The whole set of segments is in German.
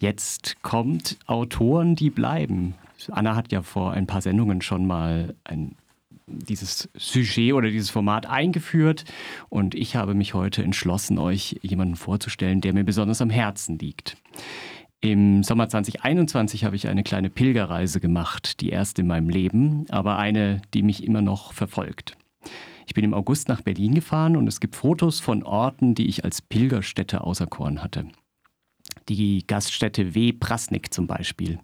Jetzt kommt Autoren, die bleiben. Anna hat ja vor ein paar Sendungen schon mal ein, dieses Sujet oder dieses Format eingeführt und ich habe mich heute entschlossen, euch jemanden vorzustellen, der mir besonders am Herzen liegt. Im Sommer 2021 habe ich eine kleine Pilgerreise gemacht, die erste in meinem Leben, aber eine, die mich immer noch verfolgt. Ich bin im August nach Berlin gefahren und es gibt Fotos von Orten, die ich als Pilgerstätte auserkoren hatte die Gaststätte W. Prasnik zum Beispiel.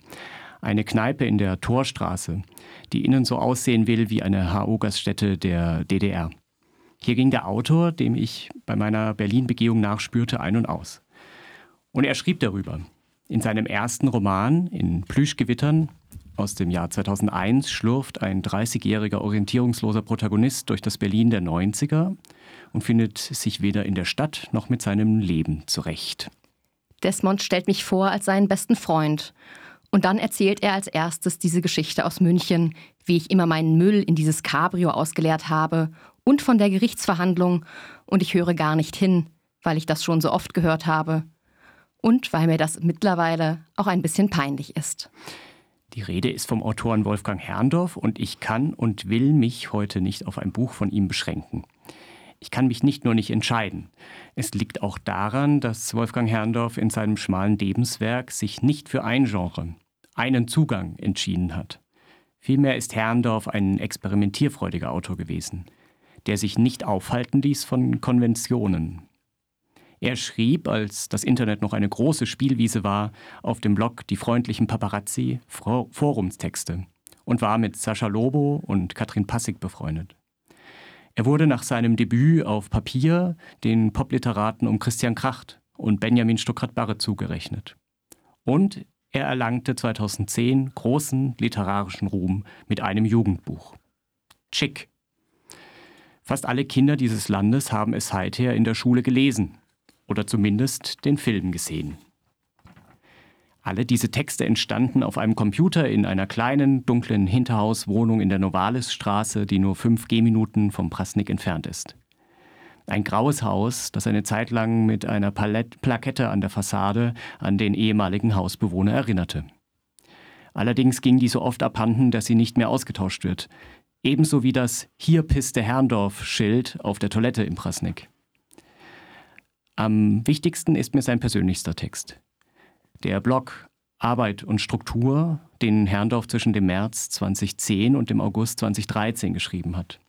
Eine Kneipe in der Torstraße, die innen so aussehen will wie eine HO-Gaststätte der DDR. Hier ging der Autor, dem ich bei meiner Berlin-Begehung nachspürte, ein und aus. Und er schrieb darüber. In seinem ersten Roman, in Plüschgewittern, aus dem Jahr 2001 schlurft ein 30-jähriger orientierungsloser Protagonist durch das Berlin der 90er und findet sich weder in der Stadt noch mit seinem Leben zurecht. Desmond stellt mich vor als seinen besten Freund. Und dann erzählt er als erstes diese Geschichte aus München, wie ich immer meinen Müll in dieses Cabrio ausgeleert habe und von der Gerichtsverhandlung. Und ich höre gar nicht hin, weil ich das schon so oft gehört habe. Und weil mir das mittlerweile auch ein bisschen peinlich ist. Die Rede ist vom Autoren Wolfgang Herrndorf und ich kann und will mich heute nicht auf ein Buch von ihm beschränken. Ich kann mich nicht nur nicht entscheiden. Es liegt auch daran, dass Wolfgang Herrndorf in seinem schmalen Lebenswerk sich nicht für ein Genre, einen Zugang entschieden hat. Vielmehr ist Herrndorf ein experimentierfreudiger Autor gewesen, der sich nicht aufhalten ließ von Konventionen. Er schrieb, als das Internet noch eine große Spielwiese war, auf dem Blog Die freundlichen Paparazzi Forumstexte und war mit Sascha Lobo und Katrin Passig befreundet. Er wurde nach seinem Debüt auf Papier den Popliteraten um Christian Kracht und Benjamin Stuckrad-Barre zugerechnet. Und er erlangte 2010 großen literarischen Ruhm mit einem Jugendbuch. Chick. Fast alle Kinder dieses Landes haben es seither in der Schule gelesen oder zumindest den Film gesehen. Alle diese Texte entstanden auf einem Computer in einer kleinen, dunklen Hinterhauswohnung in der Novalisstraße, die nur fünf Gehminuten vom Prasnik entfernt ist. Ein graues Haus, das eine Zeit lang mit einer Palette, Plakette an der Fassade an den ehemaligen Hausbewohner erinnerte. Allerdings ging die so oft abhanden, dass sie nicht mehr ausgetauscht wird. Ebenso wie das Hier pisste Herrndorf-Schild auf der Toilette im Prasnik. Am wichtigsten ist mir sein persönlichster Text. Der Blog Arbeit und Struktur, den Herrndorf zwischen dem März 2010 und dem August 2013 geschrieben hat.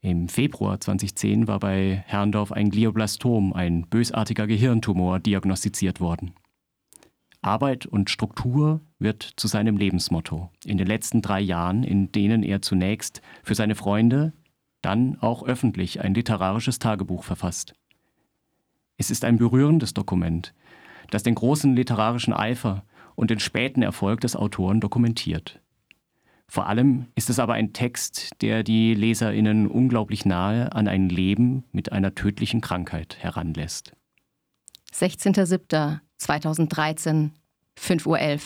Im Februar 2010 war bei Herrndorf ein Glioblastom, ein bösartiger Gehirntumor, diagnostiziert worden. Arbeit und Struktur wird zu seinem Lebensmotto in den letzten drei Jahren, in denen er zunächst für seine Freunde, dann auch öffentlich ein literarisches Tagebuch verfasst. Es ist ein berührendes Dokument, das den großen literarischen Eifer und den späten Erfolg des Autoren dokumentiert. Vor allem ist es aber ein Text, der die Leserinnen unglaublich nahe an ein Leben mit einer tödlichen Krankheit heranlässt. 16.07.2013, 5.11 Uhr.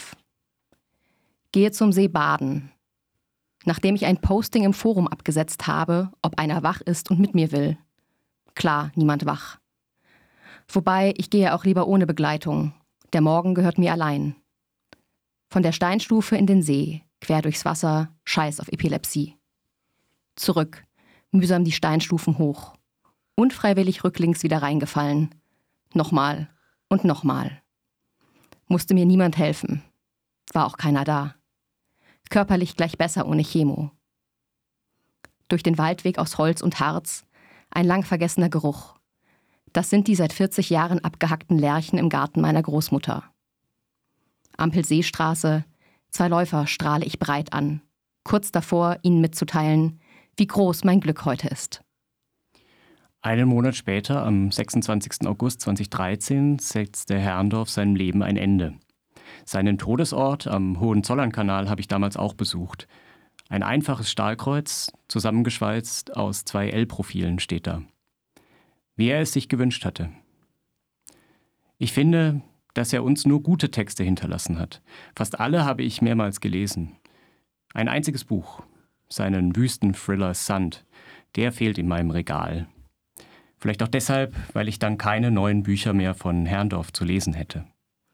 Gehe zum See baden. Nachdem ich ein Posting im Forum abgesetzt habe, ob einer wach ist und mit mir will. Klar, niemand wach. Wobei ich gehe auch lieber ohne Begleitung. Der Morgen gehört mir allein. Von der Steinstufe in den See, quer durchs Wasser, Scheiß auf Epilepsie. Zurück, mühsam die Steinstufen hoch. Unfreiwillig rücklings wieder reingefallen. Nochmal und nochmal. Musste mir niemand helfen. War auch keiner da. Körperlich gleich besser ohne Chemo. Durch den Waldweg aus Holz und Harz, ein lang vergessener Geruch. Das sind die seit 40 Jahren abgehackten Lärchen im Garten meiner Großmutter. Ampelseestraße, zwei Läufer strahle ich breit an, kurz davor, ihnen mitzuteilen, wie groß mein Glück heute ist. Einen Monat später, am 26. August 2013, setzte Herrndorf seinem Leben ein Ende. Seinen Todesort am Hohenzollernkanal habe ich damals auch besucht. Ein einfaches Stahlkreuz, zusammengeschweißt aus zwei L-Profilen, steht da wie er es sich gewünscht hatte. Ich finde, dass er uns nur gute Texte hinterlassen hat. Fast alle habe ich mehrmals gelesen. Ein einziges Buch, seinen Wüsten-Thriller Sand, der fehlt in meinem Regal. Vielleicht auch deshalb, weil ich dann keine neuen Bücher mehr von Herrndorf zu lesen hätte.